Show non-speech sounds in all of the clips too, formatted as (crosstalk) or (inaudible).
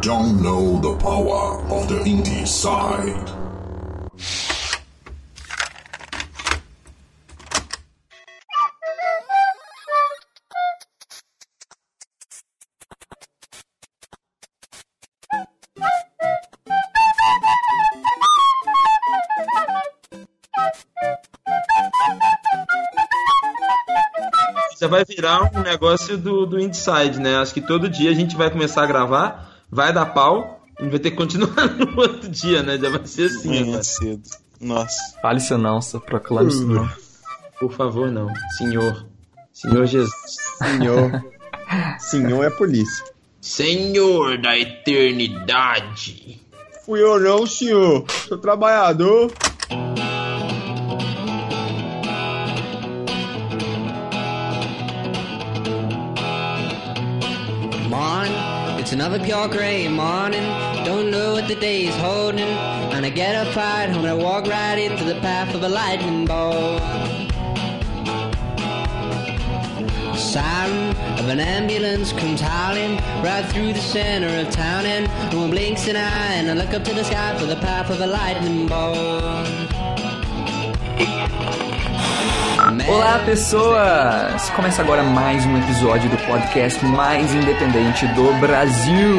don't know the power of the indie side. vai virar um negócio do, do Inside, né? Acho que todo dia a gente vai começar a gravar, vai dar pau, e vai ter que continuar (laughs) no outro dia, né? Já vai ser assim. Manhã cedo. Nossa. Fale isso não, só proclame isso não. Por favor, não. Senhor. Senhor Jesus. Senhor. Senhor é polícia. Senhor da eternidade. Fui eu não, senhor. Sou trabalhador. It's another pure gray morning. Don't know what the day is holding. And I get up right home and I walk right into the path of a lightning bolt. Siren of an ambulance comes howling right through the center of town, and no one blinks an eye. And I look up to the sky for the path of a lightning bolt. Olá, pessoas! Começa agora mais um episódio do podcast mais independente do Brasil.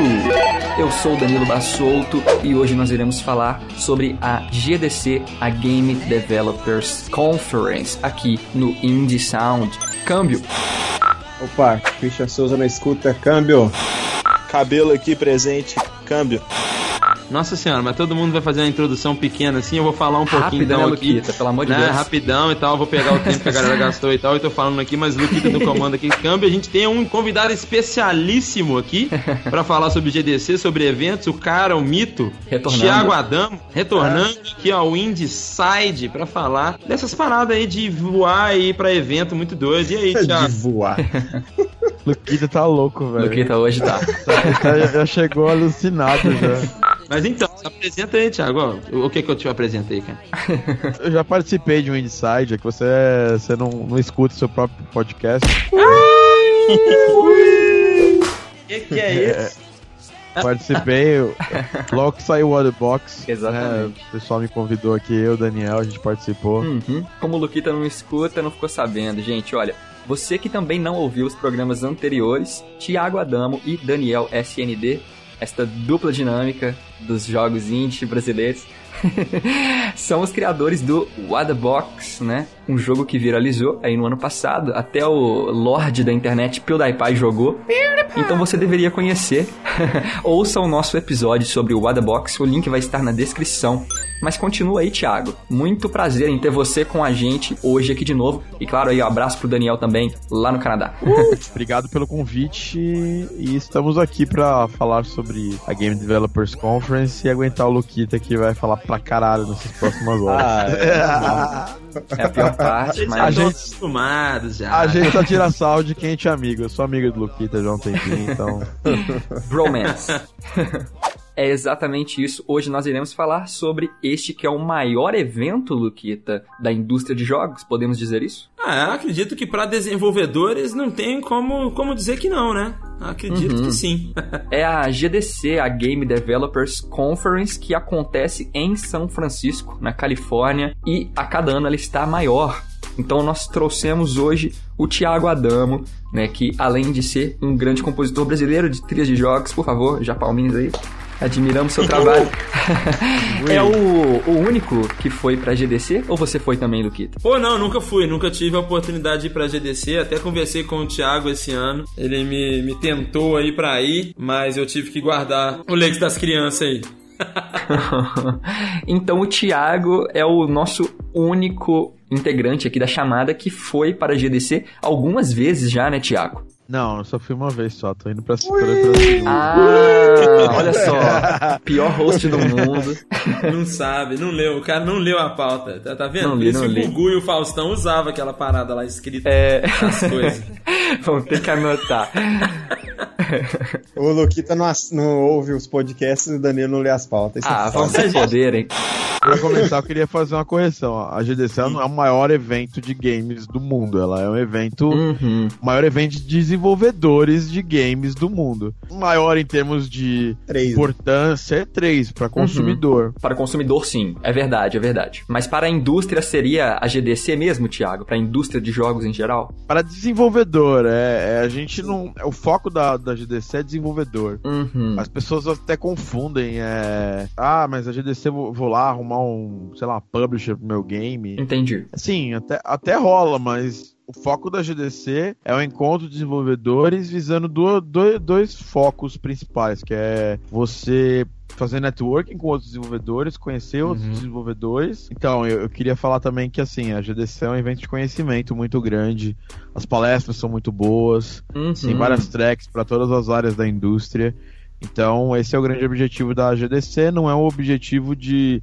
Eu sou Danilo Bassolto e hoje nós iremos falar sobre a GDC, a Game Developers Conference, aqui no Indie Sound. Câmbio. Opa, Christian Souza na escuta, câmbio. Cabelo aqui presente, câmbio. Nossa senhora, mas todo mundo vai fazer uma introdução pequena assim, eu vou falar um pouquinho Rápida, então né, aqui. Luquita, pelo amor de né, Deus. Rapidão e tal, vou pegar o tempo que a galera (laughs) gastou e tal, e tô falando aqui, mas Luquita no comando aqui, câmbio, a gente tem um convidado especialíssimo aqui (laughs) pra falar sobre GDC, sobre eventos, o cara, o mito, Retornando. Thiago Adamo, retornando aqui ao Inside pra falar dessas paradas aí de voar e ir pra evento muito doido. E aí, De Thiago? voar. (laughs) Luquita tá louco, velho. Luquita hoje tá. Já, já chegou alucinado já. Mas então, se apresenta aí, Thiago, o que que eu te apresentei, cara? (laughs) Eu já participei de um Inside, é que você, você não, não escuta o seu próprio podcast. O que que é isso? Participei, eu- logo que saiu o Waterbox. Exatamente. né, o pessoal me convidou aqui, eu, Daniel, a gente participou. Uhum. Como o Luquita não escuta, não ficou sabendo. Gente, olha, você que também não ouviu os programas anteriores, Thiago Adamo e Daniel SND, esta dupla dinâmica dos jogos indie brasileiros, (laughs) são os criadores do What Box, né? Um jogo que viralizou aí no ano passado. Até o Lorde da internet PewDiePie jogou. Então você deveria conhecer. (laughs) Ouça o nosso episódio sobre o What the Box. O link vai estar na descrição. Mas continua aí, Thiago. Muito prazer em ter você com a gente hoje aqui de novo. E claro, aí, um abraço pro Daniel também, lá no Canadá. (laughs) Obrigado pelo convite e estamos aqui pra falar sobre a Game Developers Conference e aguentar o Luquita que vai falar pra caralho nessas próximas horas. É (laughs) a pior parte, mas. estão gente- acostumados já. A gente só tira sal de quem a é amigo. Eu sou amigo do Luquita já há um tempinho, então. Bromance. (laughs) É exatamente isso. Hoje nós iremos falar sobre este que é o maior evento, Luquita, da indústria de jogos. Podemos dizer isso? Ah, acredito que para desenvolvedores não tem como, como dizer que não, né? Acredito Uhum. que sim. (laughs) É a GDC, a Game Developers Conference, que acontece em São Francisco, na Califórnia, e a cada ano ela está maior. Então nós trouxemos hoje o Thiago Adamo, né, que além de ser um grande compositor brasileiro de trilhas de jogos, por favor, já palminhas aí. Admiramos seu (laughs) trabalho. (laughs) é o, o único que foi pra GDC ou você foi também, Luquita? Pô, não, nunca fui, nunca tive a oportunidade de ir pra GDC. Até conversei com o Thiago esse ano. Ele me, me tentou aí pra ir, mas eu tive que guardar o leite das crianças aí. (laughs) então o Thiago é o nosso único integrante aqui da chamada que foi para a GDC algumas vezes já, né, Thiago? Não, eu só fui uma vez só, tô indo pra, segunda. Ah, olha só. (laughs) Pior host do mundo. Não sabe, não leu. O cara não leu a pauta. Tá, tá vendo? Não li, isso não li. o Gugu e o Faustão usava aquela parada lá escrita É. as coisas. (laughs) Vamos ter que anotar. (laughs) O Luquita não, não ouve os podcasts e o Danilo não lê as pautas. Isso é Ah, foda. vamos se poderem. Pra começar, eu queria fazer uma correção. A GDC ela não é o maior evento de games do mundo. Ela é um evento. Uhum. O maior evento de desenvolvedores de games do mundo. O maior em termos de Três. importância é 3 para consumidor. Para o consumidor, sim. É verdade, é verdade. Mas para a indústria seria a GDC mesmo, Thiago? Para a indústria de jogos em geral? Para desenvolvedor, é, é, a gente não. O foco da, da GDC é desenvolvedor. Uhum. As pessoas até confundem. É, ah, mas a GDC vou, vou lá arrumar um, sei lá, publisher pro meu game. Entendi. Sim, até, até rola, mas o foco da GDC é o encontro de desenvolvedores visando do, do- dois focos principais, que é você fazer networking com outros desenvolvedores, conhecer outros desenvolvedores. Então, eu, eu queria falar também que assim, a GDC é um evento de conhecimento muito grande, as palestras são muito boas, Uhum. tem várias tracks para todas as áreas da indústria. Então, esse é o grande objetivo da GDC, não é um objetivo de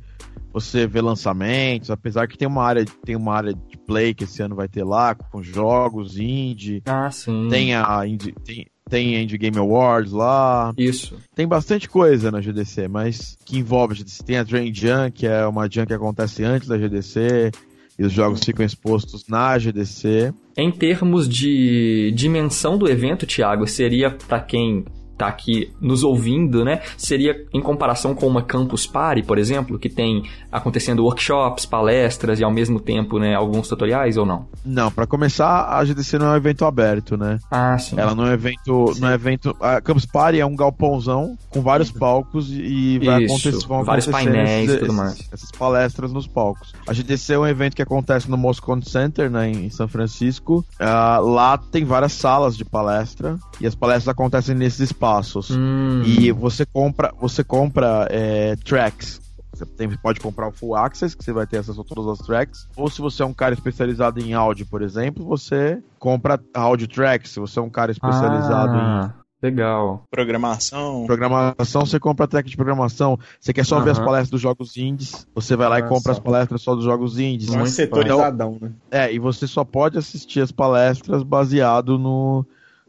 você ver lançamentos, apesar que tem uma área, tem uma área de play que esse ano vai ter lá, com jogos indie, Ah, sim. tem a indie, tem, tem Indie Game Awards lá, Isso. tem bastante coisa na GDC, mas que envolve a GDC. Tem a Drain Jam, que é uma jam que acontece antes da GDC, e os jogos ficam expostos na GDC. Em termos de dimensão do evento, Thiago, seria para quem tá aqui nos ouvindo, né? Seria em comparação com uma Campus Party, por exemplo, que tem acontecendo workshops, palestras e ao mesmo tempo, né, alguns tutoriais ou não? Não, pra começar, a GDC não é um evento aberto, né? Ah, sim. Ela não é evento, não é evento. A Campus Party é um galpãozão com vários palcos e vai Isso, acontecer, vão vários acontecer painéis e tudo mais. essas palestras nos palcos. A GDC é um evento que acontece no Moscone Center, né, em São Francisco. Ah, lá tem várias salas de palestra e as palestras acontecem nesses espaços. Hum, E você compra, você compra é, tracks. Você tem- pode comprar o Full Access, que você vai ter acesso a todas as tracks. Ou se você é um cara especializado em áudio, por exemplo, você compra áudio tracks. Se você é um cara especializado em ah, Legal. Programação. programação, você compra track de programação. Você quer só ver as palestras dos jogos indies, você vai lá e Ah, compra as palestras só dos jogos indies. Um Muito setorizadão, né? É, e você só pode assistir as palestras baseado no,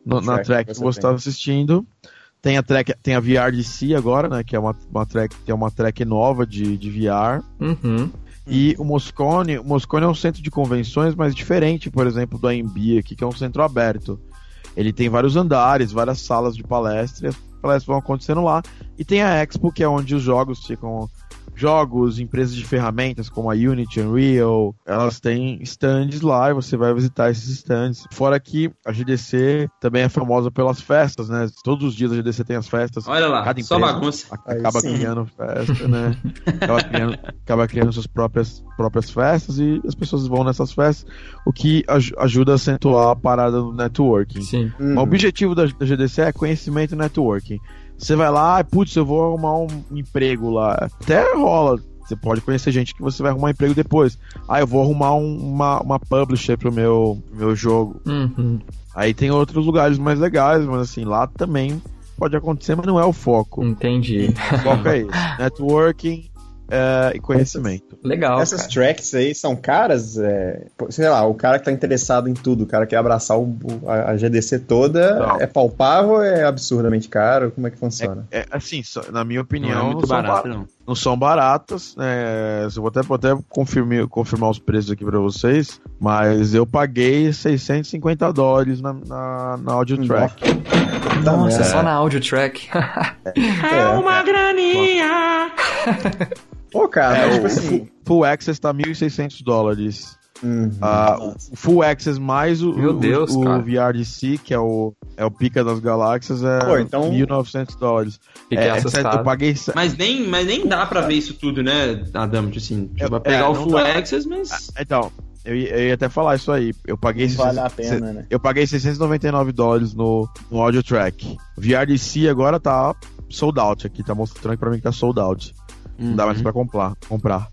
no- na Track que você você está assistindo. Tem a track, tem a VRDC agora, né? Que é uma, uma track, tem uma track nova de, de VR. Uhum. E o Moscone, o Moscone é um centro de convenções, mas diferente, por exemplo, do AMB aqui, que é um centro aberto. Ele tem vários andares, várias salas de palestra, e as palestras vão acontecendo lá. E tem a Expo, que é onde os jogos ficam. Jogos, empresas de ferramentas como a Unity, Unreal, elas têm stands lá e você vai visitar esses stands. Fora que a GDC também é famosa pelas festas, né? Todos os dias a GDC tem as festas. Olha lá, Cada só bagunça. Aí acaba sim. criando festa, né? (laughs) acaba, criando, acaba criando suas próprias, próprias festas e as pessoas vão nessas festas, o que aj- ajuda a acentuar a parada do networking. Sim. Mas O objetivo da, da GDC é conhecimento e networking. Você vai lá, putz, eu vou arrumar um emprego lá. Até rola. Você pode conhecer gente que você vai arrumar emprego depois. Ah, eu vou arrumar um- uma, uma publisher pro meu, meu jogo. Uhum. Aí tem outros lugares mais legais, mas assim, lá também pode acontecer, mas não é o foco. Entendi. O foco é (laughs) esse. Networking é, e conhecimento. Legal. Essas cara. tracks aí são caras, é, sei lá, o cara que tá interessado em tudo, o cara que quer abraçar o- a, a GDC toda, Não. é palpável ou é absurdamente caro? Como é que funciona? É, assim, só- na minha Não opinião, é não, muito são, barato, ba- não. não são baratas. né? Eu vou até, vou até confirmar, confirmar os preços aqui pra vocês, mas eu paguei 650 dólares na, na, na audio track. Nossa, merda. só na audio track. É uma graninha! (laughs) Pô, cara, É, mas, o tipo assim. full, full Access tá 1.600 dólares. uhum. Ah, o Full Access mais o, Meu o- Deus, o, cara. VRDC, que é o, é o pica das galáxias, é Pô, então- 1.900 dólares. É, assustado. eu paguei Mas nem, mas nem dá pra ver isso tudo, né, Adam? Tipo assim, É, vai pegar é, o Full dá. Access, mas. Então, eu, ia- eu ia até falar isso aí. Eu paguei Não vale a 600 pena, né? Eu paguei 699 dólares no, no audio track. VRDC agora tá sold out aqui, tá mostrando pra mim que tá sold out. Não dá mais pra comprar. comprar.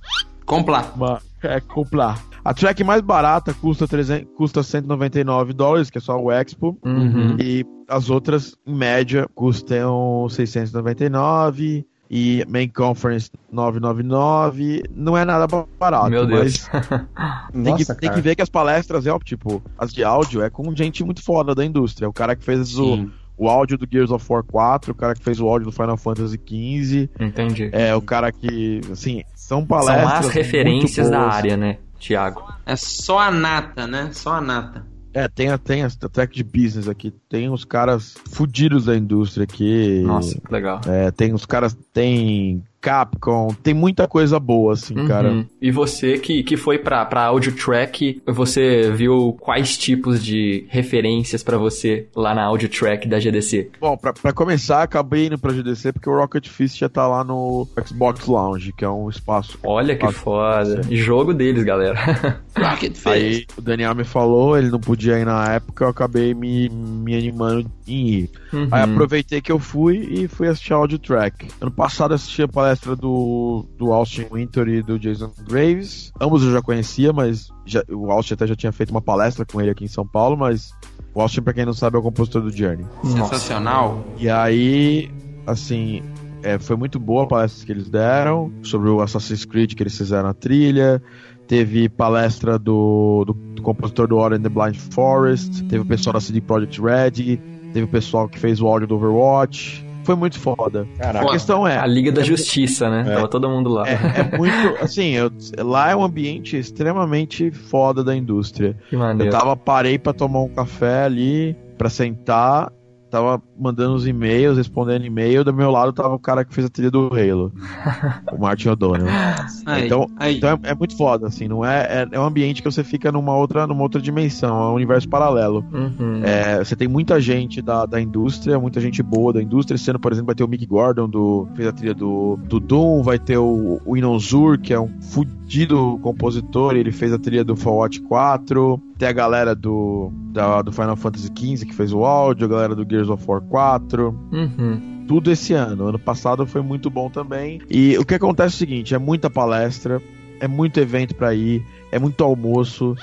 Comprar. Uma- é, comprar. A track mais barata custa, 300, custa 199 dólares, que é só o Expo. Uhum. E as outras, em média, custam 699. E Main Conference 999. Não é nada barato. Meu Deus. Mas (laughs) tem, que, Nossa, tem cara. que ver que as palestras, é, tipo, as de áudio é com gente muito foda da indústria. O cara que fez Sim. o áudio do Gears of War 4, o cara que fez o áudio do Final Fantasy XV, Entendi. é o cara que, assim, são palestras São as referências muito da área, né, Thiago? É só a nata, né? Só a nata. É, tem, a- tem a track de business aqui, tem os caras fudidos da indústria aqui. Nossa, que legal. É, tem os caras, tem Capcom, tem muita coisa boa, assim, Uhum. cara. E você que, que foi pra, pra audio track, você viu quais tipos de referências pra você lá na audio track da GDC? Bom, pra, pra começar, acabei indo pra GDC porque o Rocket Fist já tá lá no Xbox Lounge, que é um espaço. Olha que foda. Jogo deles, galera. (laughs) Rocket Aí o Daniel me falou, ele não podia ir na época, eu acabei me, me animando em ir. Uhum. Aí aproveitei que eu fui e fui assistir a audio track. Ano passado eu assisti a palestra do, do Austin Winter e do Jason Graves. Ambos eu já conhecia, mas já- o Austin até já tinha feito uma palestra com ele aqui em São Paulo, mas o Austin, pra quem não sabe, é o compositor do Journey. Sensacional. E aí, assim, é, foi muito boa a palestra que eles deram sobre o Assassin's Creed que eles fizeram na trilha. Teve palestra do, do, do compositor do Ori and the Blind Forest. Teve o pessoal da CD Projekt Red. Teve o pessoal que fez o áudio do Overwatch. Foi muito foda. Caraca. A questão é. A Liga da Justiça, né? É. Tava todo mundo lá. É, é muito. (laughs) Assim, eu- lá é um ambiente extremamente foda da indústria. Que Eu maneiro. tava, parei pra tomar um café ali, pra sentar, tava mandando os e-mails, respondendo e-mail, do meu lado tava o cara que fez a trilha do Halo, (laughs) o Martin O'Donnell. Aí, Então, aí. então é, é muito foda, assim, não é, é, é um ambiente que você fica numa outra, numa outra dimensão, é um universo paralelo. Uhum. É, você tem muita gente da, da indústria, muita gente boa da indústria. Ano, por exemplo, vai ter o Mick Gordon, do, fez a trilha do, do Doom, vai ter o, o Inon Zur, que é um fudido compositor, ele fez a trilha do Fallout 4. Tem a galera do, da- do Final Fantasy XV, que fez o áudio, a galera do Gears of War 4 Uhum. tudo esse ano. Ano passado foi muito bom também. E o que acontece é o seguinte: é muita palestra, é muito evento pra ir, é muito almoço,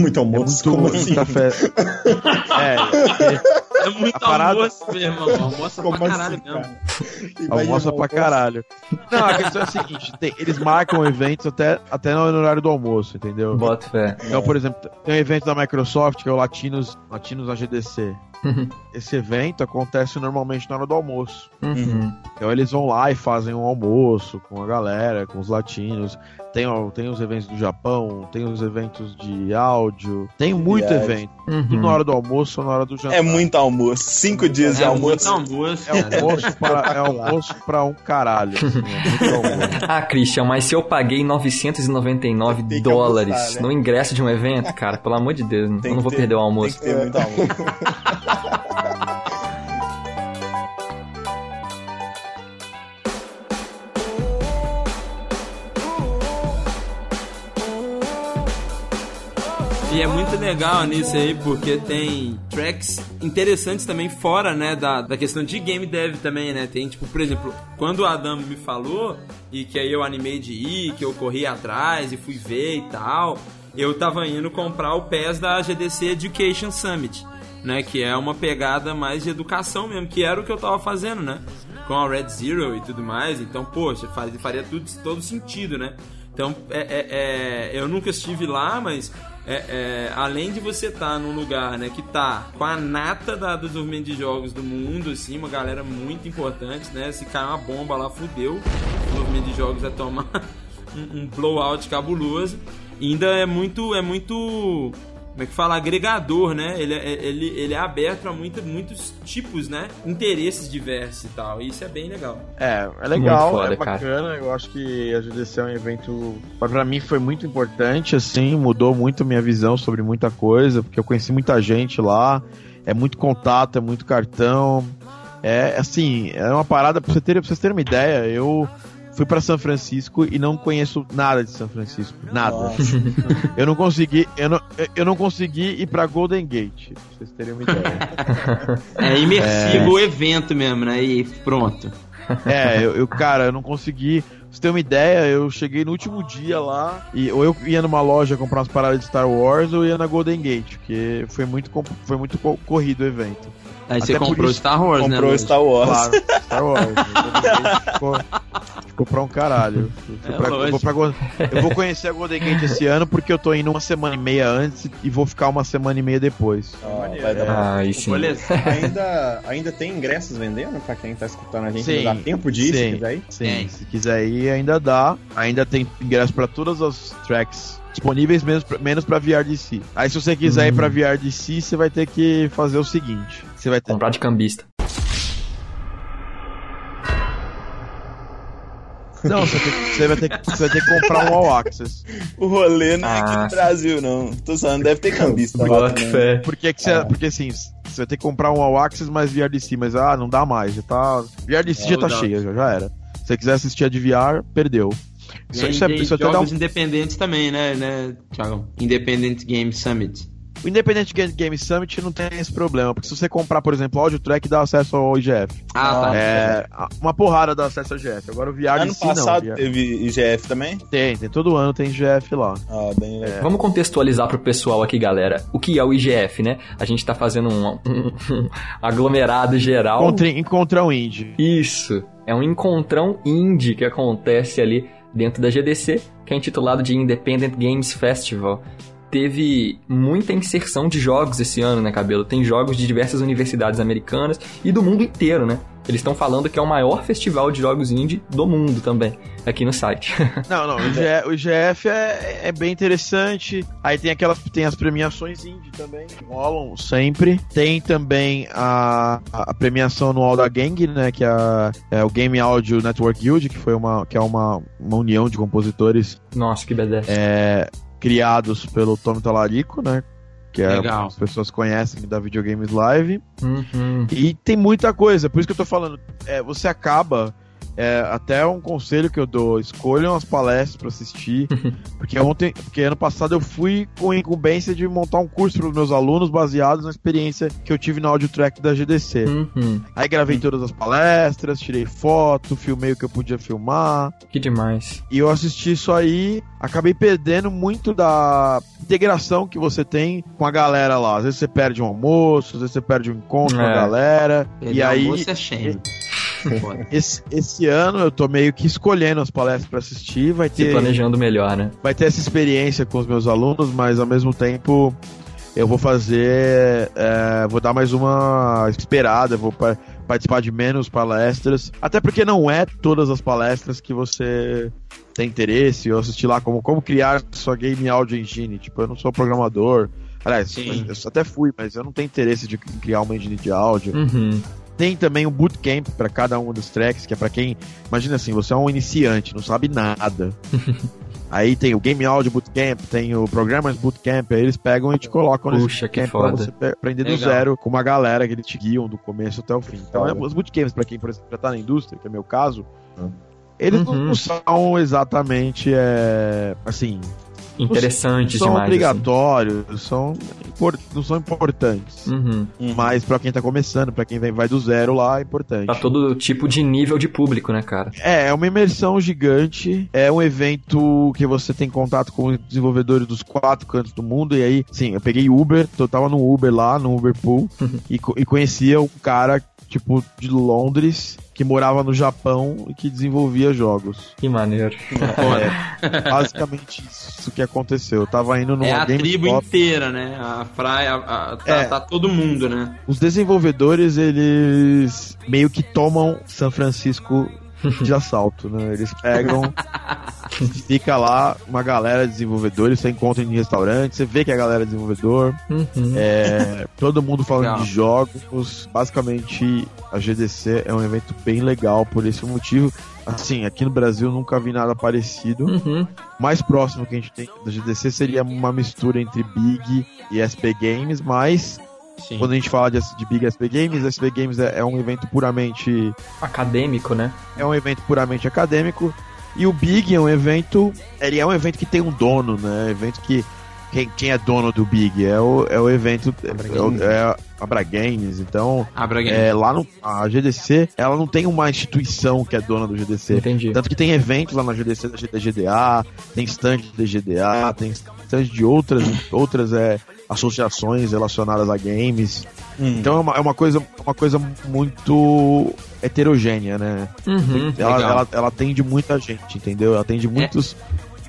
Muito é almoço, muito, como assim? café. (laughs) é, É muito A parada- almoço, meu irmão. Almoça Como pra caralho assim, mesmo. cara? Almoça pra caralho. Não, a questão é a seguinte: tem- eles marcam eventos até, até no horário do almoço, entendeu? Bota fé. Então, por exemplo, tem um evento da Microsoft que é o Latinos, Latinos AGDC. Esse evento acontece normalmente na hora do almoço. Uhum. Então eles vão lá e fazem um almoço com a galera, com os latinos. Tem, ó, tem os eventos do Japão, tem os eventos de áudio, tem muito Viagem. evento. Uhum. Tudo na hora do almoço ou na hora do jantar. É muito almoço. Cinco dias de É muito almoço. almoço, É almoço para, é almoço um caralho. assim, (laughs) é muito almoço. Ah, Christian, mas se eu paguei 999 Tem dólares abusar, né? no ingresso de um evento, cara, pelo amor de Deus, Tem eu não vou ter- perder o Tem almoço. que ter muito almoço. (laughs) E é muito legal nisso aí, porque tem tracks interessantes também fora, né, da, da questão de game dev também, né? Tem, tipo, por exemplo, quando o Adam me falou, e que aí eu animei de ir, que eu corri atrás e fui ver e tal, eu tava indo comprar o PES da GDC Education Summit, né? Que é uma pegada mais de educação mesmo, que era o que eu tava fazendo, né? Com a Red Zero e tudo mais, então, poxa, faz, faria tudo, todo sentido, né? Então, é, é- é, eu nunca estive lá, mas é, é, além de você estar num lugar né, que tá com a nata da, do desenvolvimento de jogos do mundo, assim, uma galera muito importante, né? Se cair uma bomba lá, fudeu. O desenvolvimento de jogos é tomar (laughs) um, um blowout cabuloso. E ainda é muito, é muito, como é que fala, agregador, né? Ele, é- ele, ele é aberto a muita, muitos tipos, né? Interesses diversos e tal. E isso é bem legal. É, é legal, Muito foda, é cara. bacana. Eu acho que a GDC é um evento, pra- pra mim foi muito importante, assim, mudou muito minha visão sobre muita coisa, porque eu conheci muita gente lá, é muito contato, é muito cartão. É assim, é uma parada pra, você ter, pra vocês terem uma ideia, eu fui pra São Francisco e não conheço nada de São Francisco, nada. Nossa. Eu não consegui, eu não, eu não consegui ir pra Golden Gate, pra vocês terem uma ideia. É imersivo o evento mesmo, né? E pronto. É, eu, eu, cara, eu não consegui. Pra você ter uma ideia, eu cheguei no último dia lá e ou eu ia numa loja comprar umas paradas de Star Wars ou ia na Golden Gate, porque foi muito, foi muito co- corrido o evento. Aí Até você comprou isso- Star Wars, né? Comprou? Star Wars. Claro, Star Wars. (laughs) Ficou, comprar um caralho. Eu, É pra- eu vou pra (laughs) eu vou conhecer a Golden Gate esse ano porque eu tô indo uma semana e meia antes e vou ficar uma semana e meia depois. Ó, vai dar- Ah, aí sim. (laughs) Ainda, ainda tem ingressos vendendo pra quem tá escutando a gente? Sim, dá tempo de ir, se sim. quiser ir? Sim, se quiser ir ainda dá. Ainda tem ingresso pra todas as tracks disponíveis, menos pra, menos pra VRDC. Aí se você quiser ir pra VRDC, você vai ter que fazer o seguinte. Você vai ter... Comprar de cambista. Não, você, vai ter- você vai ter, que- você vai ter que comprar um All Access. O rolê não é aqui Ah, no Brasil, não. Tô falando, deve ter cambista lá fé. Porque, que você, porque assim, você vai ter que comprar um All Access mais VRDC, mas ah, não dá mais. Já tá, VRDC já tá cheia, já, já era. Se você quiser assistir a de VR, perdeu. Isso, e isso é, tem isso até dá um jogos independentes também, né, né, Thiago? Independent Game Summit. O Independent Game, Summit não tem esse problema, porque se você comprar, por exemplo, Audio Track, dá acesso ao IGF. Ah, tá. É, uma porrada dá acesso ao IGF. Agora o VR Ano si passado não. Teve IGF também? Tem, tem. Todo ano tem IGF lá. Ah, bem legal. Vamos contextualizar pro pessoal aqui, galera. O que é o IGF, né? A gente tá fazendo um, um- um aglomerado geral. Encontre, encontra um indie. Isso. É um encontrão indie que acontece ali dentro da GDC, que é intitulado de Independent Games Festival. Teve muita inserção de jogos esse ano, né, Cabelo? Tem jogos de diversas universidades americanas e do mundo inteiro, né? Eles estão falando que é o maior festival de jogos indie do mundo também, aqui no site. (laughs) Não, não. O IGF, o IGF é, é bem interessante. Aí tem aquelas. Tem as premiações indie também, que rolam sempre. Tem também a, a premiação anual da Gang, né? Que é, a- é o Game Audio Network Guild, que foi uma, que é uma, uma união de compositores Nossa, que badass. é, criados pelo Tommy Talarico, né? Que é, as pessoas conhecem da Videogames Live. Uhum. E tem muita coisa, por isso que eu tô falando. é, você acaba. É, até um conselho que eu dou: escolham as palestras pra assistir. (laughs) porque ontem, porque ano passado eu fui com a incumbência de montar um curso para os meus alunos baseados na experiência que eu tive na audio track da GDC. Uhum. Aí gravei todas as palestras, tirei foto, filmei o que eu podia filmar. Que demais. E eu assisti isso aí, acabei perdendo muito da integração que você tem com a galera lá. Às vezes você perde um almoço, às vezes você perde um encontro com a É. galera. Perder e aí, almoço é shame. Foda. (laughs) esse, esse ano eu tô meio que escolhendo as palestras pra assistir. Vai Se ter, planejando melhor, né? vai ter essa experiência com os meus alunos, mas ao mesmo tempo eu vou fazer. é, vou dar mais uma esperada, vou pa- participar de menos palestras. Até porque não é todas as palestras que você tem interesse. Eu assisti lá como, como criar sua game audio engine. Tipo, eu não sou programador. Aliás, Sim. eu até fui, mas eu não tenho interesse de criar uma engine de áudio. Uhum. Tem também um bootcamp pra cada um dos tracks, que é pra quem. Imagina assim, você é um iniciante, não sabe nada. (laughs) Aí tem o Game Audio Bootcamp, tem o Programmers Bootcamp, aí eles pegam e te colocam Puxa, que bootcamp pra você aprender do Legal. zero com uma galera que eles te guiam do começo até o fim. Então, é, os bootcamps, pra quem, por exemplo, já tá na indústria, que é meu caso, eles não- Uhum. não são exatamente, é, assim, Interessantes são demais. assim. obrigatórios, são, impor- não são importantes. Uhum. Mas pra quem tá começando, pra quem vai do zero lá, é importante. Pra todo tipo de nível de público, né, cara? É, é uma imersão gigante. É um evento que você tem contato com os desenvolvedores dos quatro cantos do mundo. E aí, sim, eu peguei Uber, eu tava no Uber lá, no Uber Pool, (laughs) e, e conhecia um cara, tipo, de Londres, que morava no Japão e que desenvolvia jogos. Que maneiro. É, basicamente isso que aconteceu. Eu tava indo numa É a tribo GameStop. inteira, né? A praia, a- a- tá, É. tá todo mundo, né? Os desenvolvedores, eles meio que tomam São Francisco de assalto, né? Eles pegam, (laughs) (laughs) fica lá uma galera de desenvolvedores, você encontra em restaurantes, você vê que a galera é desenvolvedor, Uhum. é, todo mundo falando Legal. de jogos. Basicamente, a GDC é um evento bem legal por esse motivo. Assim, aqui no Brasil nunca vi nada parecido. Uhum. O mais próximo que a gente tem da GDC seria uma mistura entre Big e SP Games, mas Sim. quando a gente fala de, de Big SP Games, SP Games é, é um evento puramente Acadêmico, né? é um evento puramente acadêmico e o Big é um evento ele é um evento que tem um dono, né? Evento que quem, quem é dono do Big? É o, é o evento. Abra é, Games. é a Abra Games. Então, Abra Game. é, lá no, a GDC, ela não tem uma instituição que é dona do GDC. Entendi. Tanto que tem eventos lá na GDC da GDA, tem stand de GDA, tem stand de outras, outras é, associações relacionadas a games. Hum. Então é uma, é uma coisa, uma coisa muito heterogênea, né? Uhum, Ela, ela, ela atende muita gente, entendeu? Ela atende muitos,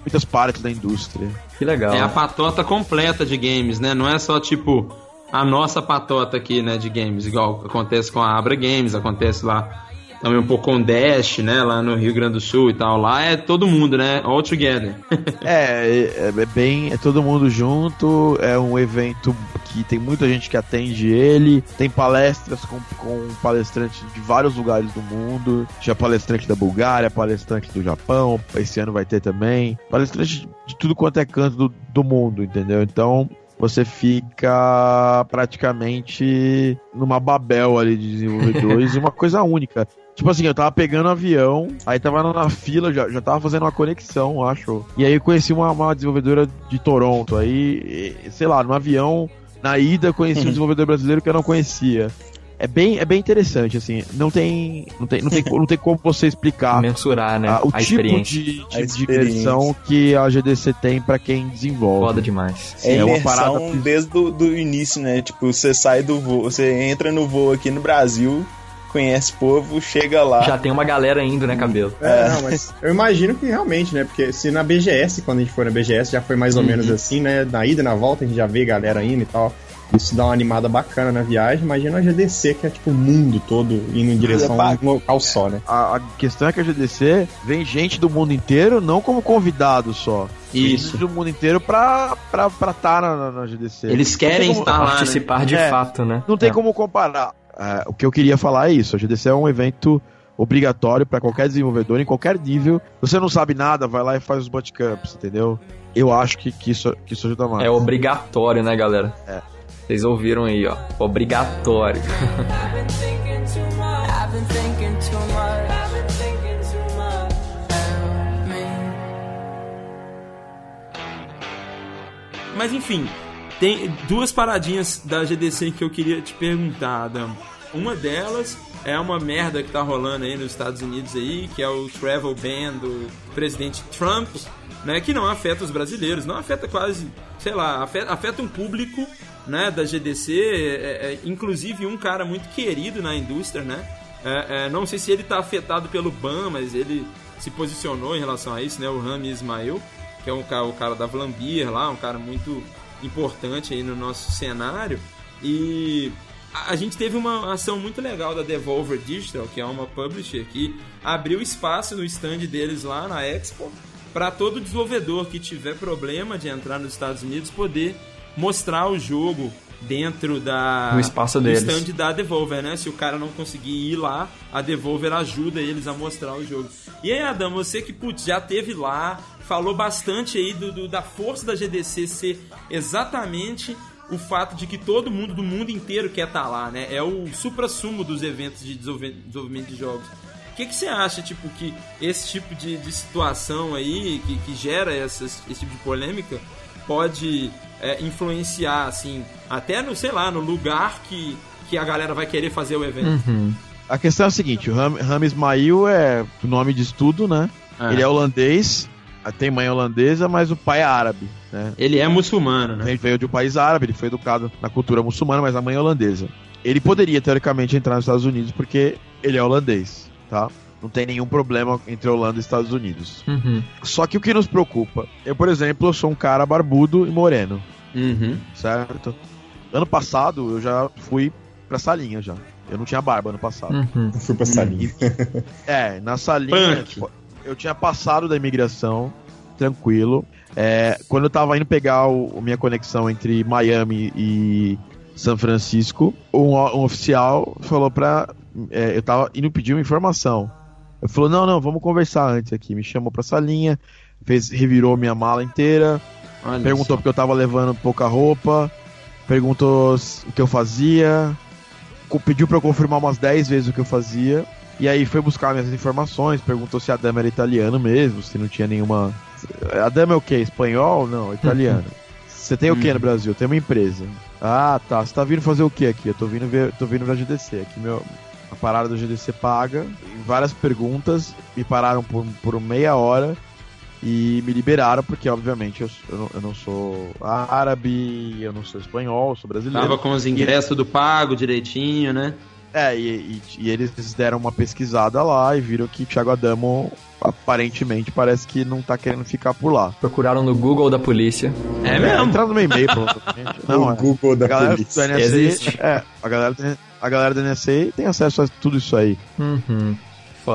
muitas partes da indústria. que legal. É a patota completa de games, né? Não é só tipo a nossa patota aqui, né, de games, igual acontece com a Abra Games, acontece lá também um pouco com o Dash, né, lá no Rio Grande do Sul e tal. Lá é todo mundo, né? All together. (laughs) É, é, é bem. É todo mundo junto. É um evento que tem muita gente que atende ele. Tem palestras com, com palestrantes de vários lugares do mundo. Tinha palestrante da Bulgária, palestrante do Japão. Esse ano vai ter também. Palestrante de, de tudo quanto é canto do, do mundo, entendeu? Então. Você fica praticamente numa babel ali de desenvolvedores (laughs) e uma coisa única. Tipo assim, eu tava pegando um avião, aí tava na fila, já, já tava fazendo uma conexão, acho. E aí eu conheci uma, uma desenvolvedora de Toronto. Aí, e- sei lá, no avião, na ida, conheci um (laughs) desenvolvedor brasileiro que eu não conhecia. É bem, é bem interessante, assim. Não tem, não tem, não tem, não tem como você explicar Mensurar, né? ah, o a tipo experiência. de, A de, imersão que a GDC tem pra quem desenvolve. Foda demais. É É uma parada- desde o do início, né? Tipo, você sai do voo, você entra no voo aqui no Brasil, conhece povo, chega lá. Já tem uma galera indo, né, cabelo? É, não, mas eu imagino que realmente, né? Porque se na BGS, quando a gente foi na BGS, já foi mais ou menos assim, né? Na ida e na volta a gente já vê galera indo e tal. Isso dá uma animada bacana na viagem. Imagina a GDC, que é tipo o mundo todo indo em direção a um local só, né? A, a questão é que a GDC vem gente do mundo inteiro, não como convidado só. Isso. gente do mundo inteiro pra estar pra, pra tá na, na- GDC. Eles querem como- estar lá, né? Participar de É. fato, né? Não tem É. como comparar. É, o que eu queria falar é isso. A GDC é um evento obrigatório pra qualquer desenvolvedor em qualquer nível. Você não sabe nada, vai lá e faz os bootcamps, entendeu? Eu acho que, que, isso, que isso ajuda mais. É obrigatório, né, galera? É. Vocês ouviram aí, ó. Obrigatório. (laughs) Mas enfim, tem duas paradinhas da GDC que eu queria te perguntar, Adam. Uma delas é uma merda que tá rolando aí nos Estados Unidos aí, que é o travel ban do presidente Trump, né, que não afeta os brasileiros, não afeta quase, sei lá, afeta, afeta um público, né, da GDC, é- é- inclusive um cara muito querido na indústria, né? É, é, não sei se ele tá afetado pelo ban, mas ele se posicionou em relação a isso, né? O Rami Ismail, que é um cara, o cara da Vlambeer lá, um cara muito importante aí no nosso cenário. E a, gente teve uma ação muito legal da Devolver Digital, que é uma publisher que abriu espaço no stand deles lá na Expo para todo desenvolvedor que tiver problema de entrar nos Estados Unidos poder mostrar o jogo dentro da No espaço do deles. stand da Devolver, né? Se o cara não conseguir ir lá, a Devolver ajuda eles a mostrar o jogo. E aí, Adam, você que putz, já teve lá, falou bastante aí do, do- da força da GDC ser exatamente o fato de que todo mundo do mundo inteiro quer estar lá, né? É o supra-sumo dos eventos de desenvolvimento de jogos. O que, que você acha, tipo, que esse tipo de, de situação aí, que, que gera essas- esse tipo de polêmica, pode é, influenciar, assim, até no, sei lá, no lugar que, que a galera vai querer fazer o evento? A questão é a seguinte: o Ram, Ram Ismail é o nome de estudo, né? É. Ele é holandês, tem mãe holandesa, mas o pai é árabe, né? Ele é muçulmano, né? Ele veio de um país árabe, ele foi educado na cultura muçulmana, mas a mãe é holandesa. Ele poderia, teoricamente, entrar nos Estados Unidos porque ele é holandês, tá? Não tem nenhum problema entre Holanda e Estados Unidos. Uhum. Só que o que nos preocupa? Eu, por exemplo, sou um cara barbudo e moreno, Uhum. certo? Ano passado eu já fui pra salinha já. Eu não tinha barba ano passado. Uhum. Eu fui pra salinha. É, na salinha, tipo, eu tinha passado da imigração, tranquilo. É, quando eu tava indo pegar o, minha conexão entre Miami e São Francisco, um, um oficial falou pra. é, eu tava indo pedir uma informação. Eu falou: não, não, vamos conversar antes aqui. Me chamou pra salinha, fez, revirou minha mala inteira, Olha perguntou só. porque eu tava levando pouca roupa, perguntou o que eu fazia, pediu pra eu confirmar umas 10 vezes o que eu fazia, e aí foi buscar minhas informações, perguntou se a dama era italiano mesmo, se não tinha nenhuma. A dama é o quê? Espanhol? Não, italiano. Você tem o que no Brasil? Tem uma empresa. Ah, tá. Você tá vindo fazer o que aqui? Eu tô vindo ver, tô vindo pra GDC. Aqui meu, parada do GDC paga. Em várias perguntas, me pararam por, por meia hora e me liberaram, porque obviamente eu, eu, não, eu não sou árabe, eu não sou espanhol, sou brasileiro. Tava com os ingressos do pago direitinho, né? É, e, e, e eles deram uma pesquisada lá e viram que Thiago Adamo aparentemente parece que não tá querendo ficar por lá. Procuraram no Google da polícia. É mesmo? Entraram no meu e-mail, provavelmente. (laughs) Não, o é. Google da polícia. do NSA, Existe. é, a galera, do- a galera do NSA tem acesso a tudo isso aí. Uhum.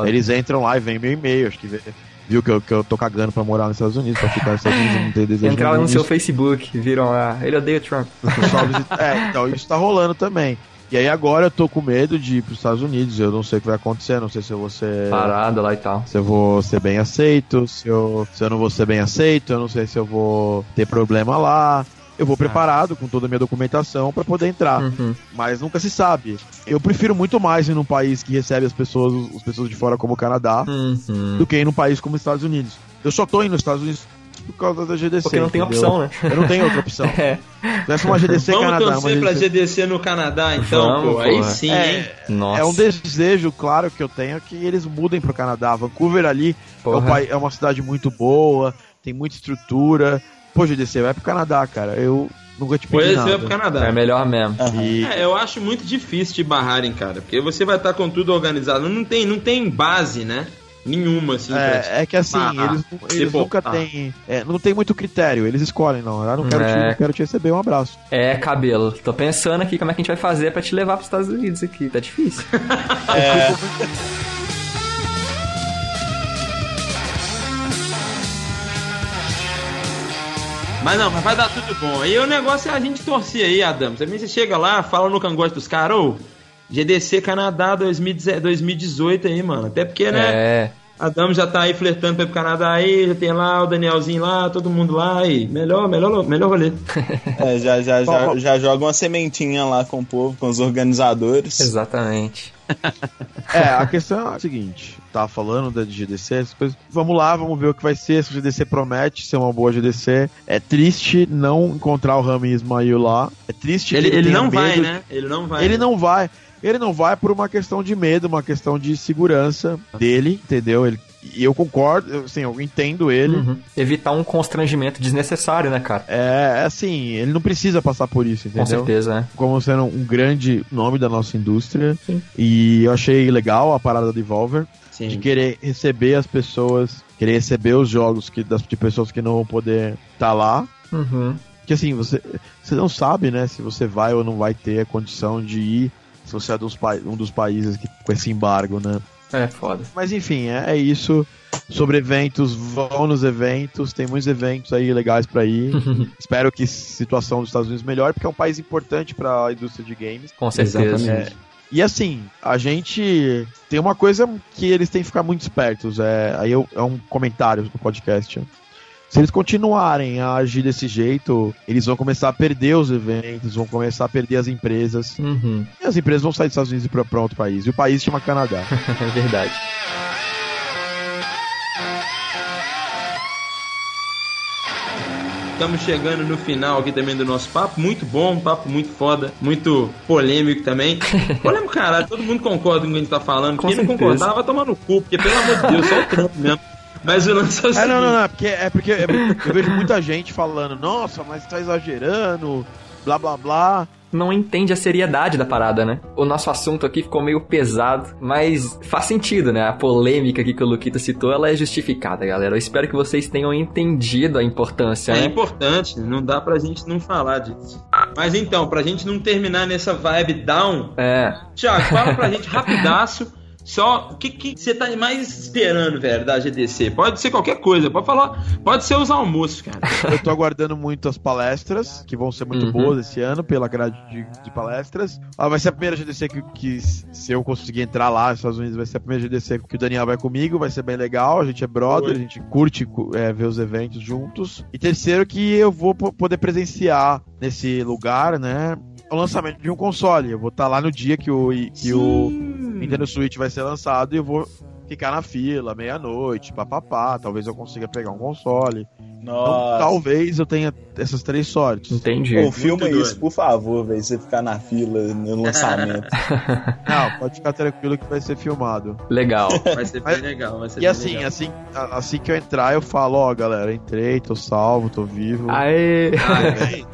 Eles entram lá e vêm meu e-mail, acho que vê- viu que eu, que eu tô cagando pra morar nos Estados Unidos, pra ficar nos Estados Unidos, não ter desejo Entraram no seu. Facebook, viram lá. Ele odeia o Trump. (laughs) Visita- (laughs) É, então isso tá rolando também. E aí agora eu tô com medo de ir pros Estados Unidos, eu não sei o que vai acontecer, não sei se eu vou ser... Parada lá e tal. Se eu vou ser bem aceito, se eu, se eu não vou ser bem aceito, eu não sei se eu vou ter problema lá. Eu vou preparado com toda a minha documentação pra poder entrar, Uhum. mas nunca se sabe. Eu prefiro muito mais ir num país que recebe as pessoas, as pessoas de fora como o Canadá, Uhum. do que ir num país como os Estados Unidos. Eu só tô indo nos Estados Unidos por causa da GDC. Porque não tem entendeu? opção, né? Eu não tenho outra opção. (laughs) É. Se tivesse uma GDC Vamos Canadá, uma torcer pra GDC... GDC no Canadá, então, Vamos, pô. Aí sim, hein? Nossa. É um desejo, claro, que eu tenho que eles mudem pro Canadá. Vancouver ali é, um é uma cidade muito boa, tem muita estrutura. Pô, GDC, vai pro Canadá, cara. Eu nunca te pedi Pois nada. é pro Canadá. É melhor mesmo. E É, eu acho muito difícil de barrarem, cara, porque você vai estar com tudo organizado. Não tem, não tem base, né? Nenhuma, assim. te- é, é que assim, barrar. eles, eles Tipo, nunca ah. têm. é, não tem muito critério, eles escolhem, não. Eu não quero, te, É. não quero te receber, um abraço. É, cabelo. Tô pensando aqui como é que a gente vai fazer pra te levar pros Estados Unidos aqui. Tá difícil. (laughs) (laughs) Mas não, mas vai dar tudo bom. E o negócio é a gente torcer aí, Adam. Também você chega lá, fala no cangote dos caras, ô, GDC Canadá 2010 2018 aí, mano. Até porque, né? É. Adam já tá aí flertando pra ir pro Canadá aí, já tem lá o Danielzinho lá, todo mundo lá e melhor, melhor, melhor rolê. (laughs) É, já, já, já, já joga uma sementinha lá com o povo, com os organizadores. Exatamente. (laughs) É, a questão é a seguinte: tá falando da GDC, essas coisas. Vamos lá, vamos ver o que vai ser. Se o GDC promete ser uma boa GDC. É triste não encontrar o Rami Ismail lá. É triste Ele, que ele tenha não vai, né? Ele não vai. Ele não vai. Ele não vai por uma questão de medo, uma questão de segurança dele, entendeu? Ele, e eu concordo, eu, assim, eu entendo ele. Uhum. Evitar um constrangimento desnecessário, né, cara? É, assim, ele não precisa passar por isso, Com entendeu? certeza, né? Como sendo um grande nome da nossa indústria. Sim. E eu achei legal a parada da Devolver de Sim. querer receber as pessoas, querer receber os jogos que, das, de pessoas que não vão poder estar lá. Uhum. Porque assim, você, você não sabe, né, se você vai ou não vai ter a condição de ir, se você é dos, pa- um dos países que, com esse embargo, né? É, foda. Mas enfim, é, é isso. Sobre eventos, vão nos eventos, tem muitos eventos aí legais pra ir. (laughs) Espero que a situação dos Estados Unidos melhore, porque é um país importante pra indústria de games. Com certeza. Exatamente. E assim, a gente tem uma coisa que eles têm que ficar muito espertos. É, aí eu- é um comentário no podcast. Se eles continuarem a agir desse jeito, eles vão começar a perder os eventos, vão começar a perder as empresas. Uhum. E as empresas vão sair dos Estados Unidos e ir pra outro país. E o país chama Canadá. (laughs) É verdade. Estamos chegando no final aqui também do nosso papo. Muito bom, um papo muito foda, muito polêmico também. (laughs) Polêmico, caralho, todo mundo concorda com o que a gente tá falando. Com Quem não certeza. concordar vai tomar no cu, porque pelo amor de Deus, só o Trump mesmo. Mas o lance é o É, seguinte. não, não, não. É porque, é porque é porque eu vejo muita gente falando, nossa, mas tá exagerando, blá blá blá. Não entende a seriedade da parada, né? O nosso assunto aqui ficou meio pesado, mas faz sentido, né? A polêmica aqui que o Luquita citou, ela é justificada, galera. Eu espero que vocês tenham entendido a importância, É né? importante, não dá pra gente não falar disso. Mas então, pra gente não terminar nessa vibe down, É. Tiago, fala pra gente rapidaço. (laughs) Só o que que você tá mais esperando, velho, da GDC? Pode ser qualquer coisa, pode falar, pode ser os almoços, cara. Eu tô aguardando muito as palestras, que vão ser muito Uhum. boas esse ano, pela grade de, de palestras. Ah, vai ser a primeira GDC que, que, se eu conseguir entrar lá nos Estados Unidos, vai ser a primeira GDC que o Daniel vai comigo, vai ser bem legal, a gente é brother, Oi. a gente curte é, ver os eventos juntos. E terceiro que eu vou po- poder presenciar nesse lugar, né, o lançamento de um console. Eu vou estar lá no dia que o, que o Nintendo Switch vai ser lançado e eu vou ficar na fila, meia-noite, papapá. Talvez eu consiga pegar um console. Então, Nossa. talvez eu tenha essas três sortes. Entendi. Pô, filma Muito isso, doido. por favor, velho. Você ficar na fila no lançamento. (laughs) Não, pode ficar tranquilo que vai ser filmado. Legal. Vai ser bem legal, vai ser E bem assim, legal. assim, assim que eu entrar, eu falo, ó, galera, entrei, tô salvo, tô vivo. Aê! Bem,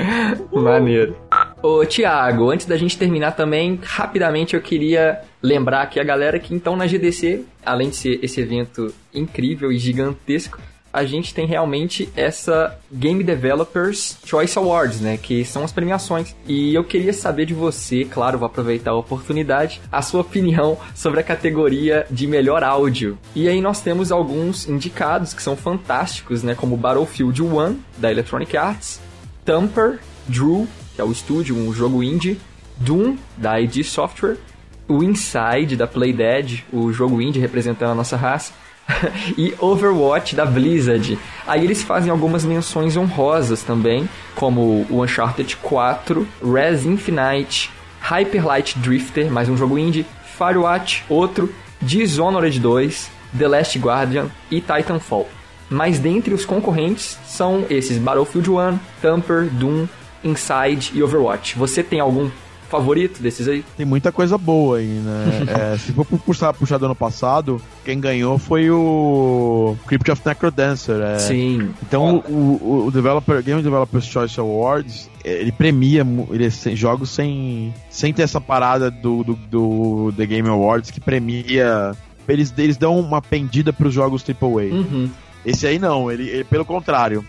(laughs) Maneiro. Ô, Thiago, antes da gente terminar também, rapidamente eu queria lembrar aqui a galera que então na GDC, além de ser esse evento incrível e gigantesco, a gente tem realmente essa Game Developers Choice Awards, né? Que são as premiações. E eu queria saber de você, claro, vou aproveitar a oportunidade, a sua opinião sobre a categoria de melhor áudio. E aí nós temos alguns indicados que são fantásticos, né? Como Battlefield 1, da Electronic Arts, Tamper, Drew, que é o estúdio, um jogo indie, Doom, da ID Software, o Inside, da Playdead, o jogo indie representando a nossa raça, (laughs) e Overwatch, da Blizzard. Aí eles fazem algumas menções honrosas também, como o Uncharted 4, Res Infinite, Hyper Light Drifter, mais um jogo indie, Firewatch, outro, Dishonored 2, The Last Guardian e Titanfall. Mas dentre os concorrentes são esses Battlefield 1, Tamper, Doom, Inside e Overwatch. Você tem algum favorito desses aí? tem muita coisa boa aí, né? (laughs) É, se for puxar, puxar do ano passado, quem ganhou foi o Crypt of Necrodancer. É. Sim. Então, o, o, o Developer, Game Developers Choice Awards, ele premia ele, sem- jogos sem, sem ter essa parada do, do, do The Game Awards que premia. Eles, eles dão uma pendida pros jogos AAA. Uhum. Esse aí não, ele, ele pelo contrário.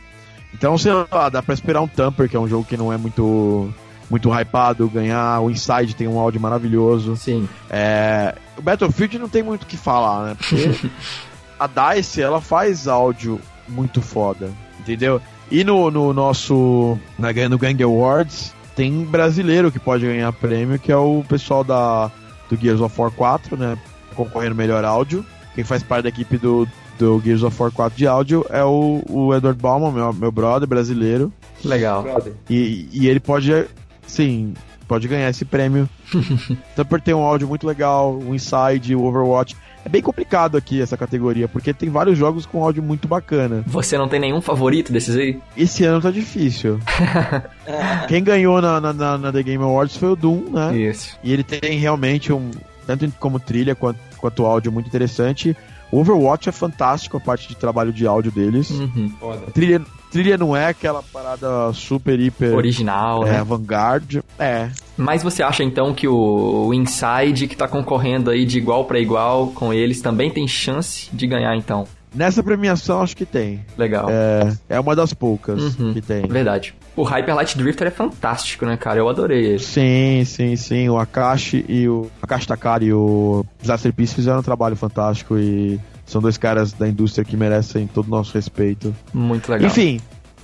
Então, sei lá, dá pra esperar um Tamper, que é um jogo que não é muito muito hypado, ganhar. O Inside tem um áudio maravilhoso. Sim. É, o Battlefield não tem muito o que falar, né? Porque (laughs) a DICE, ela faz áudio muito foda, entendeu? E no, no nosso, na, no Gang Awards, tem brasileiro que pode ganhar prêmio, que é o pessoal da, do Gears of War 4, né? Concorrendo melhor áudio. Quem faz parte da equipe do, do Gears of War 4 de áudio é o, o Edward Bauman, meu, meu brother brasileiro. Legal. E, e ele pode, sim, pode ganhar esse prêmio. (laughs) Tamper tem um áudio muito legal, o Inside, o Overwatch. É bem complicado aqui essa categoria, porque tem vários jogos com áudio muito bacana. Você não tem nenhum favorito desses aí? Esse ano tá difícil. (laughs) Quem ganhou na, na, na- na The Game Awards foi o Doom, né? Isso. E ele tem realmente um, tanto como trilha quanto, quanto áudio muito interessante. O Overwatch é fantástico a parte de trabalho de áudio deles. Uhum. Trilha, trilha não é aquela parada super, hiper Original, é, né? avant-garde. É, Mas você acha então que o, o Inside, que tá concorrendo aí de igual pra igual com eles, também tem chance de ganhar então? Nessa premiação acho que tem. Legal. É, é uma das poucas Uhum. que tem. Verdade. O Hyper Light Drifter é fantástico, né, cara? Eu adorei ele. Sim, sim, sim. O Akashi e o Akashi Takari e o Disaster Peace fizeram um trabalho fantástico e são dois caras da indústria que merecem todo o nosso respeito. Muito legal. Enfim,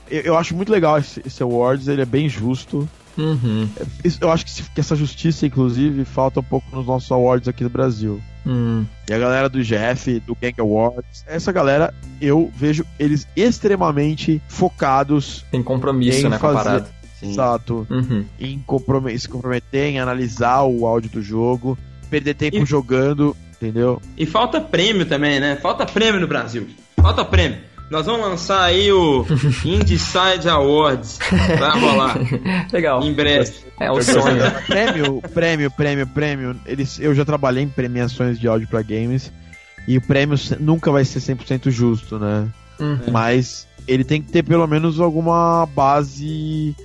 eu, eu acho muito legal esse, esse awards, ele é bem justo. Uhum. Isso- Eu acho que, se- que essa justiça, inclusive, falta um pouco nos nossos awards aqui no Brasil. Hum. E a galera do GF, do Gang Awards, essa galera, eu vejo eles extremamente focados, Tem compromisso, né, com a fazer- parada. exato, Uhum. em comprome- se comprometer em analisar o áudio do jogo, perder tempo E- jogando, entendeu? E falta prêmio também, né? Falta prêmio no Brasil. Falta prêmio. Nós vamos lançar aí o (laughs) Indie Awards. Vai rolar Legal. em breve. É o sonho. prêmio, prêmio, prêmio, prêmio. Eles, eu já trabalhei em premiações de áudio pra games e o prêmio nunca vai ser 100% justo, né? Uhum. Mas ele tem que ter pelo menos alguma base.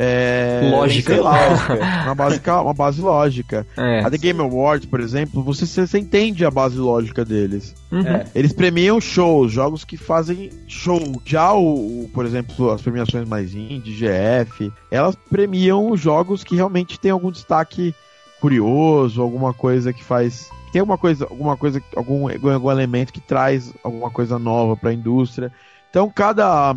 É, Lógica. sei lá, (laughs) uma, base, uma base lógica. É. A The Game Awards, por exemplo, você, você entende a base lógica deles. Uhum. Eles premiam shows, jogos que fazem show. Já o, o, por exemplo, as premiações mais indie, GF, elas premiam jogos que realmente tem algum destaque curioso, alguma coisa que faz tem alguma coisa, alguma coisa, algum, algum elemento que traz alguma coisa nova para a indústria. Então cada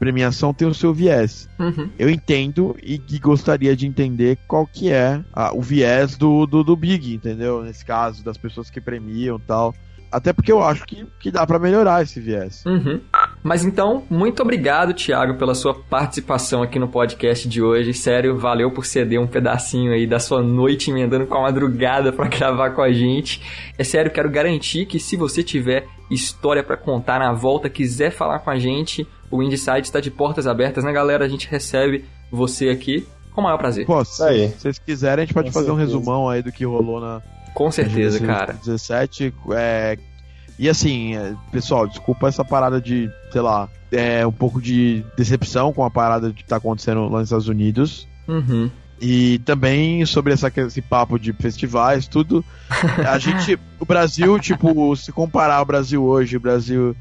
premiação tem o seu viés. Uhum. Eu entendo e que gostaria de entender qual que é ah, o viés do, do, do Big, entendeu? Nesse caso, das pessoas que premiam e tal. Até porque eu acho que, que dá para melhorar esse viés. Uhum. Mas então, muito obrigado, Thiago, pela sua participação aqui no podcast de hoje. Sério, valeu por ceder um pedacinho aí da sua noite emendando com a madrugada para (laughs) gravar com a gente. É sério, quero garantir que se você tiver história para contar na volta, quiser falar com a gente, O Inside está de portas abertas, né, galera? A gente recebe você aqui com o maior prazer. Pô, se aí. vocês quiserem, a gente pode Com fazer um certeza. resumão aí do que rolou na Com certeza, na cara. 17. É... E assim, é, pessoal, desculpa essa parada de, sei lá, é um pouco de decepção com a parada que tá acontecendo lá nos Estados Unidos. Uhum. E também sobre essa, esse papo de festivais, tudo. (laughs) A gente. O Brasil, tipo, se comparar o Brasil hoje, o Brasil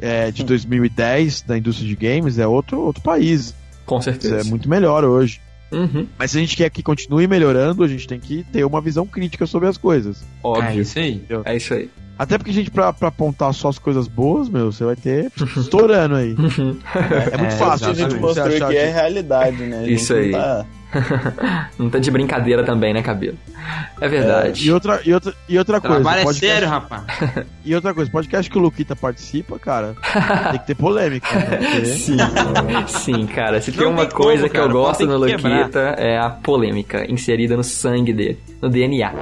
é, de 2010 da indústria de games, é outro, outro país. Com Isso certeza. é muito melhor hoje. Uhum. Mas se a gente quer que continue melhorando, a gente tem que ter uma visão crítica sobre as coisas. É Óbvio. isso aí. É isso aí. Até porque, gente, pra, pra apontar só as coisas boas, meu, você vai ter (laughs) estourando aí. É muito É, fácil, a né? gente mostrou achar que é que- realidade, né? A gente Isso não aí. tá- (laughs) Não tá de brincadeira também, né, cabelo? É verdade. E outra, e outra, e outra coisa. Trabalho é podcast- sério, rapaz. (laughs) E outra coisa, podcast que o Luquita participa, cara, tem que ter polêmica. Né? Porque- (laughs) Sim, sim, cara. Se tem Não uma tem coisa como, que eu cara. gosto Tem no quebrar. Luquita é a polêmica inserida no sangue dele, no DNA.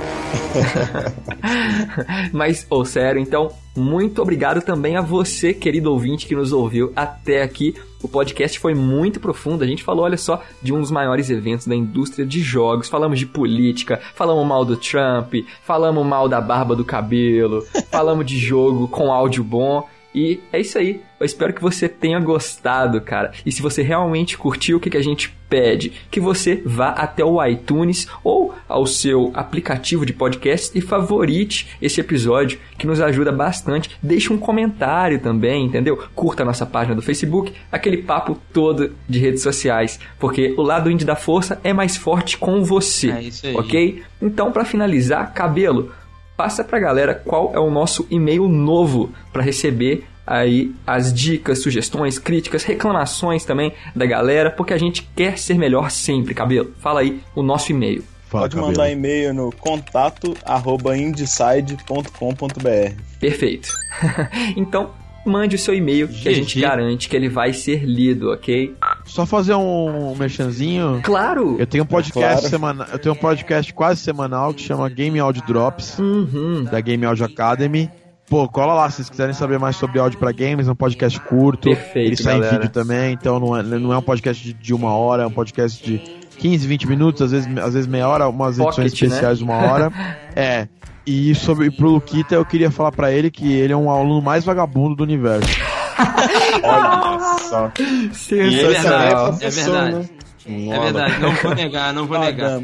Mas, ô, sério, então, muito obrigado também a você, querido ouvinte, que nos ouviu até aqui. O podcast foi muito profundo. A gente falou, olha só, de um dos maiores eventos da indústria de jogos. Falamos de política, falamos mal do Trump, falamos mal da barba do cabelo, (laughs) falamos de jogo com áudio bom. E é isso aí. Eu espero que você tenha gostado, cara. E se você realmente curtiu, o que, que a gente pede? Que você vá até o iTunes ou ao seu aplicativo de podcast e favorite esse episódio, que nos ajuda bastante. Deixe um comentário também, entendeu? Curta a nossa página do Facebook, aquele papo todo de redes sociais, porque o lado indie da força é mais forte com você. É isso aí. Ok? Então, para finalizar, cabelo, passa pra galera qual é o nosso e-mail novo para receber aí as dicas, sugestões, críticas, reclamações também da galera, porque a gente quer ser melhor sempre, cabelo. Fala aí o nosso e-mail. Fala, Pode cabelo. mandar e-mail no contato arroba indecide.com.br. Perfeito. (laughs) então, mande o seu e-mail que a gente garante que ele vai ser lido, ok? Só fazer um merchanzinho. Claro! Eu tenho um podcast Claro. semana... eu tenho um podcast quase semanal que chama Game Audio Drops, Uhum. da Game Audio Academy. Pô, cola lá se vocês quiserem saber mais sobre áudio pra games, é um podcast curto. Perfeito, Ele sai galera. em vídeo também, então não é, não é um podcast de, de uma hora, é um podcast de 15, 20 minutos, às vezes, às vezes meia hora, umas Pocket, edições especiais de uma hora. (laughs) É. E sobre pro Luquita, eu queria falar pra ele que ele é um aluno mais vagabundo do universo. (laughs) Olha só. Sensacional. É verdade. É verdade, não vou negar, não vou negar.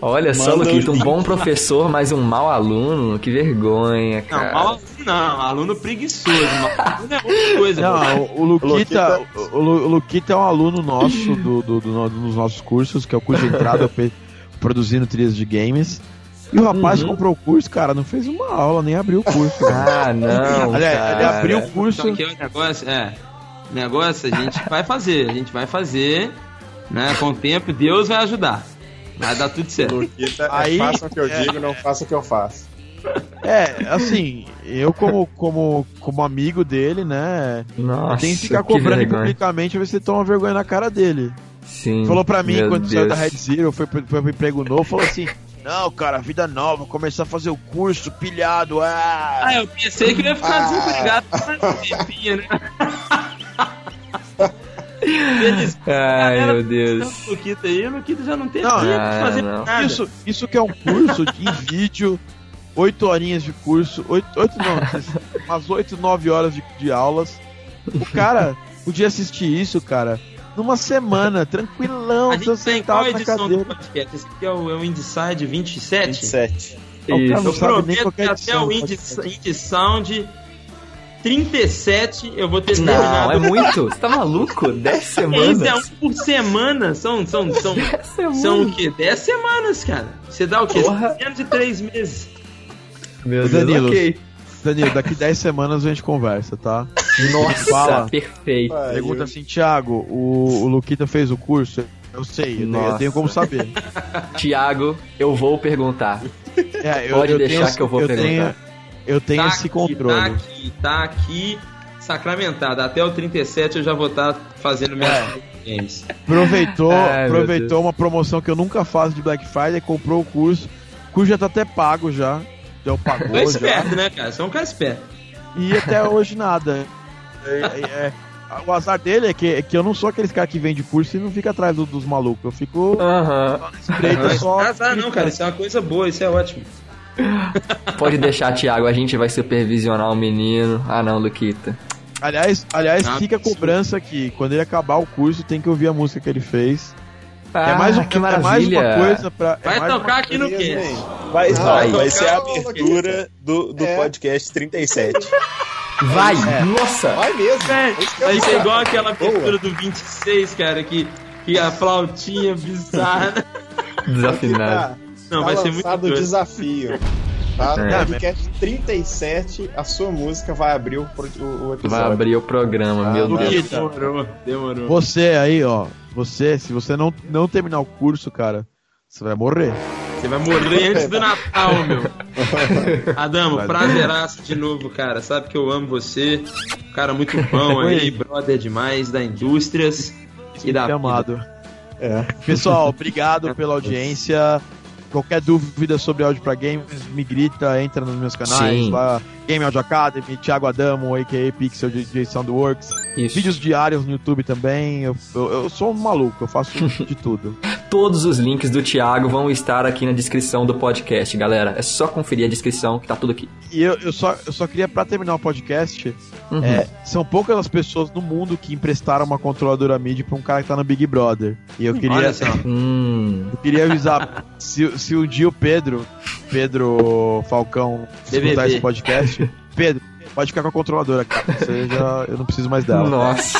Olha só, Manda Luquito, o um bom professor, mas um mau aluno. Que vergonha, Não, cara. mal, não, aluno preguiçoso. mal aluno é outra coisa. Não, o, o Luquita, Luquita- o, o Luquita é um aluno nosso do, do- do dos nossos cursos, que é o curso de entrada (laughs) produzindo trilhas de games. E o rapaz Uhum. comprou o curso, cara, não fez uma aula, nem abriu o curso. (laughs) Ah, não. Cara. ele abriu o curso. Então, aqui é o negócio, é. O negócio a gente vai fazer, a gente vai fazer, né? Com o tempo, Deus vai ajudar. Vai dar tudo certo. Luquita, Aí- é faça o que eu é. digo, não faça o que eu faço. É, assim, eu como, como, como amigo dele, né, Nossa, tem que ficar que cobrando vergonha. publicamente pra ver se ele toma vergonha na cara dele. Sim. Falou pra mim, quando saiu da Deus. Red Zero, foi, pro- foi pro emprego novo, falou assim, não, cara, vida nova, começar a fazer o curso, pilhado, ah... Ah, eu pensei que eu ia ficar desempregado por mais um tempinho, né? (laughs) Eles, (laughs) Ai, meu Deus. o Luquita aí, o Luquita já não tem Não, tempo ah, de fazer não. nada. Isso, isso que é um curso de- (laughs) vídeo, 8 horinhas de curso, 8, oito não, (laughs) umas 8, 9 horas de, de aulas. O cara podia assistir isso, cara, numa semana, tranquilão, A gente tem qual edição do cadeira. podcast? Esse aqui é o, é o Indicide 27? 27. O cara não Eu sabe nem prometo qual que que é a até edição o. Indie Sound 37 eu vou ter Não, terminado. é muito. Você tá maluco? 10 Esse (laughs) semanas. é um por semana. São, são, são, (laughs) semanas. são o quê? 10 semanas, cara. Você dá o quê? Porra. Menos de 3 meses. Meu Danilo. ok. Danilo, daqui 10 semanas a gente conversa, tá? Nossa, Fala. perfeito. Pergunta assim, Thiago, o, o Luquita fez o curso? Eu sei, eu tenho, eu tenho como saber. (laughs) Tiago, eu vou perguntar. É, eu, Pode eu deixar tenho, que eu vou tenho, perguntar. Eu tenho Tá esse aqui, controle. Tá aqui, tá aqui sacramentado. Até o 37 eu já vou estar fazendo minhas É. games. Aproveitou, Ai, (laughs) meu aproveitou uma promoção que eu nunca faço de Black Friday, comprou o curso. O curso já tá até pago já. Já Tô pagou já. esperto, né, cara? Você é um cara esperto. E até hoje nada. É, é, o azar dele é que, é que eu não sou aqueles caras que vende curso e não fica atrás do- dos malucos. Eu fico Aham. espreita só. Ah, tá, não, cara, isso é uma coisa boa, isso é ótimo. Pode deixar, Thiago, a gente vai supervisionar o menino. Ah, não, Luquita. Aliás, aliás Ah, fica a cobrança que quando ele acabar o curso tem que ouvir a música que ele fez. Ah, é mais, um, que é mais maravilha. uma coisa pra. é Vai tocar aqui no quê? Vai, Ah, vai, vai. ser a abertura do, do É. podcast 37. Vai! Nossa! Vai mesmo. É, vai ser igual aquela abertura do 26, cara, que, que a flautinha bizarra. Desafinado. Não, Tá vai ser muito o doido. desafio. Tá? É. Podcast 37, a sua música vai abrir o, pro- o, o episódio. Vai abrir o programa, meu Luquita. Deus. Demorou, demorou. Você aí, ó. Você, se você não, não terminar o curso, cara, você vai morrer. Você vai morrer antes do Natal, meu. (laughs) Adamo, Vai. prazeraço de novo, cara. Sabe que eu amo você. Cara, muito bom (laughs) aí, brother demais da indústrias e da amado. É. Pessoal, obrigado pela audiência. Qualquer dúvida sobre áudio pra games, me grita, entra nos meus canais Sim. lá. Game Audio Academy, Thiago Adamo, a.k.a. Pixel DJ Soundworks. Isso. Vídeos diários no YouTube também. Eu, eu, eu sou um maluco, eu faço (laughs) de tudo. Todos os links do Thiago vão estar aqui na descrição do podcast, galera. É só conferir a descrição que tá tudo aqui. E eu, eu, só, eu só queria, pra terminar o podcast, Uhum. é, são poucas as pessoas no mundo que emprestaram uma controladora MIDI pra um cara que tá no Big Brother. E eu queria. Hum. eu queria avisar, se, se um dia o Pedro, Pedro Falcão, escutar esse podcast, Pedro, pode ficar com a controladora, cara. Você já, eu não preciso mais dela. Nossa.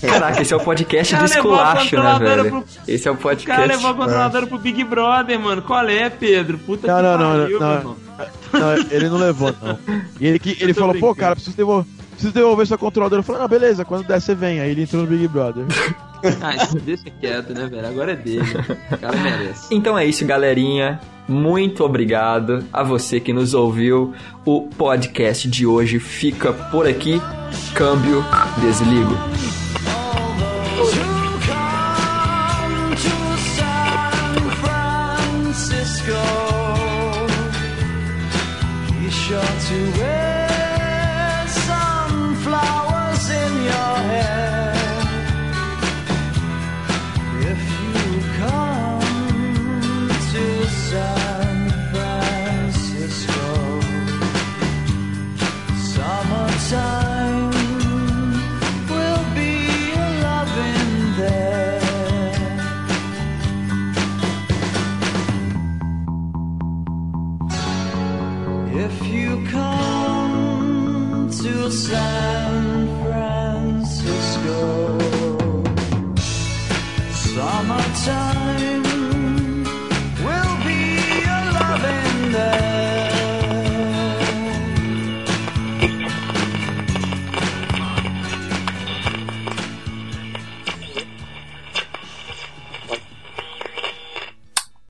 Caraca, esse é o podcast do Cara, a esculacho, né, velho? pro- Esse é o O cara podcast. levou a controladora pro Big Brother, mano. Qual é, Pedro? Puta Não, que não, não, pariu, não. meu irmão. Não, ele não levou, não. E ele, que, ele falou, pô, brincando. cara, preciso devolver. Preciso devolver sua controladora. Eu falei, não, beleza, quando der você vem. Aí ele entrou no Big Brother. Ah, isso deixa quieto, né, velho? Agora é dele. O cara merece. Então é isso, galerinha. Muito obrigado a você que nos ouviu. O podcast de hoje fica por aqui. Câmbio, desligo.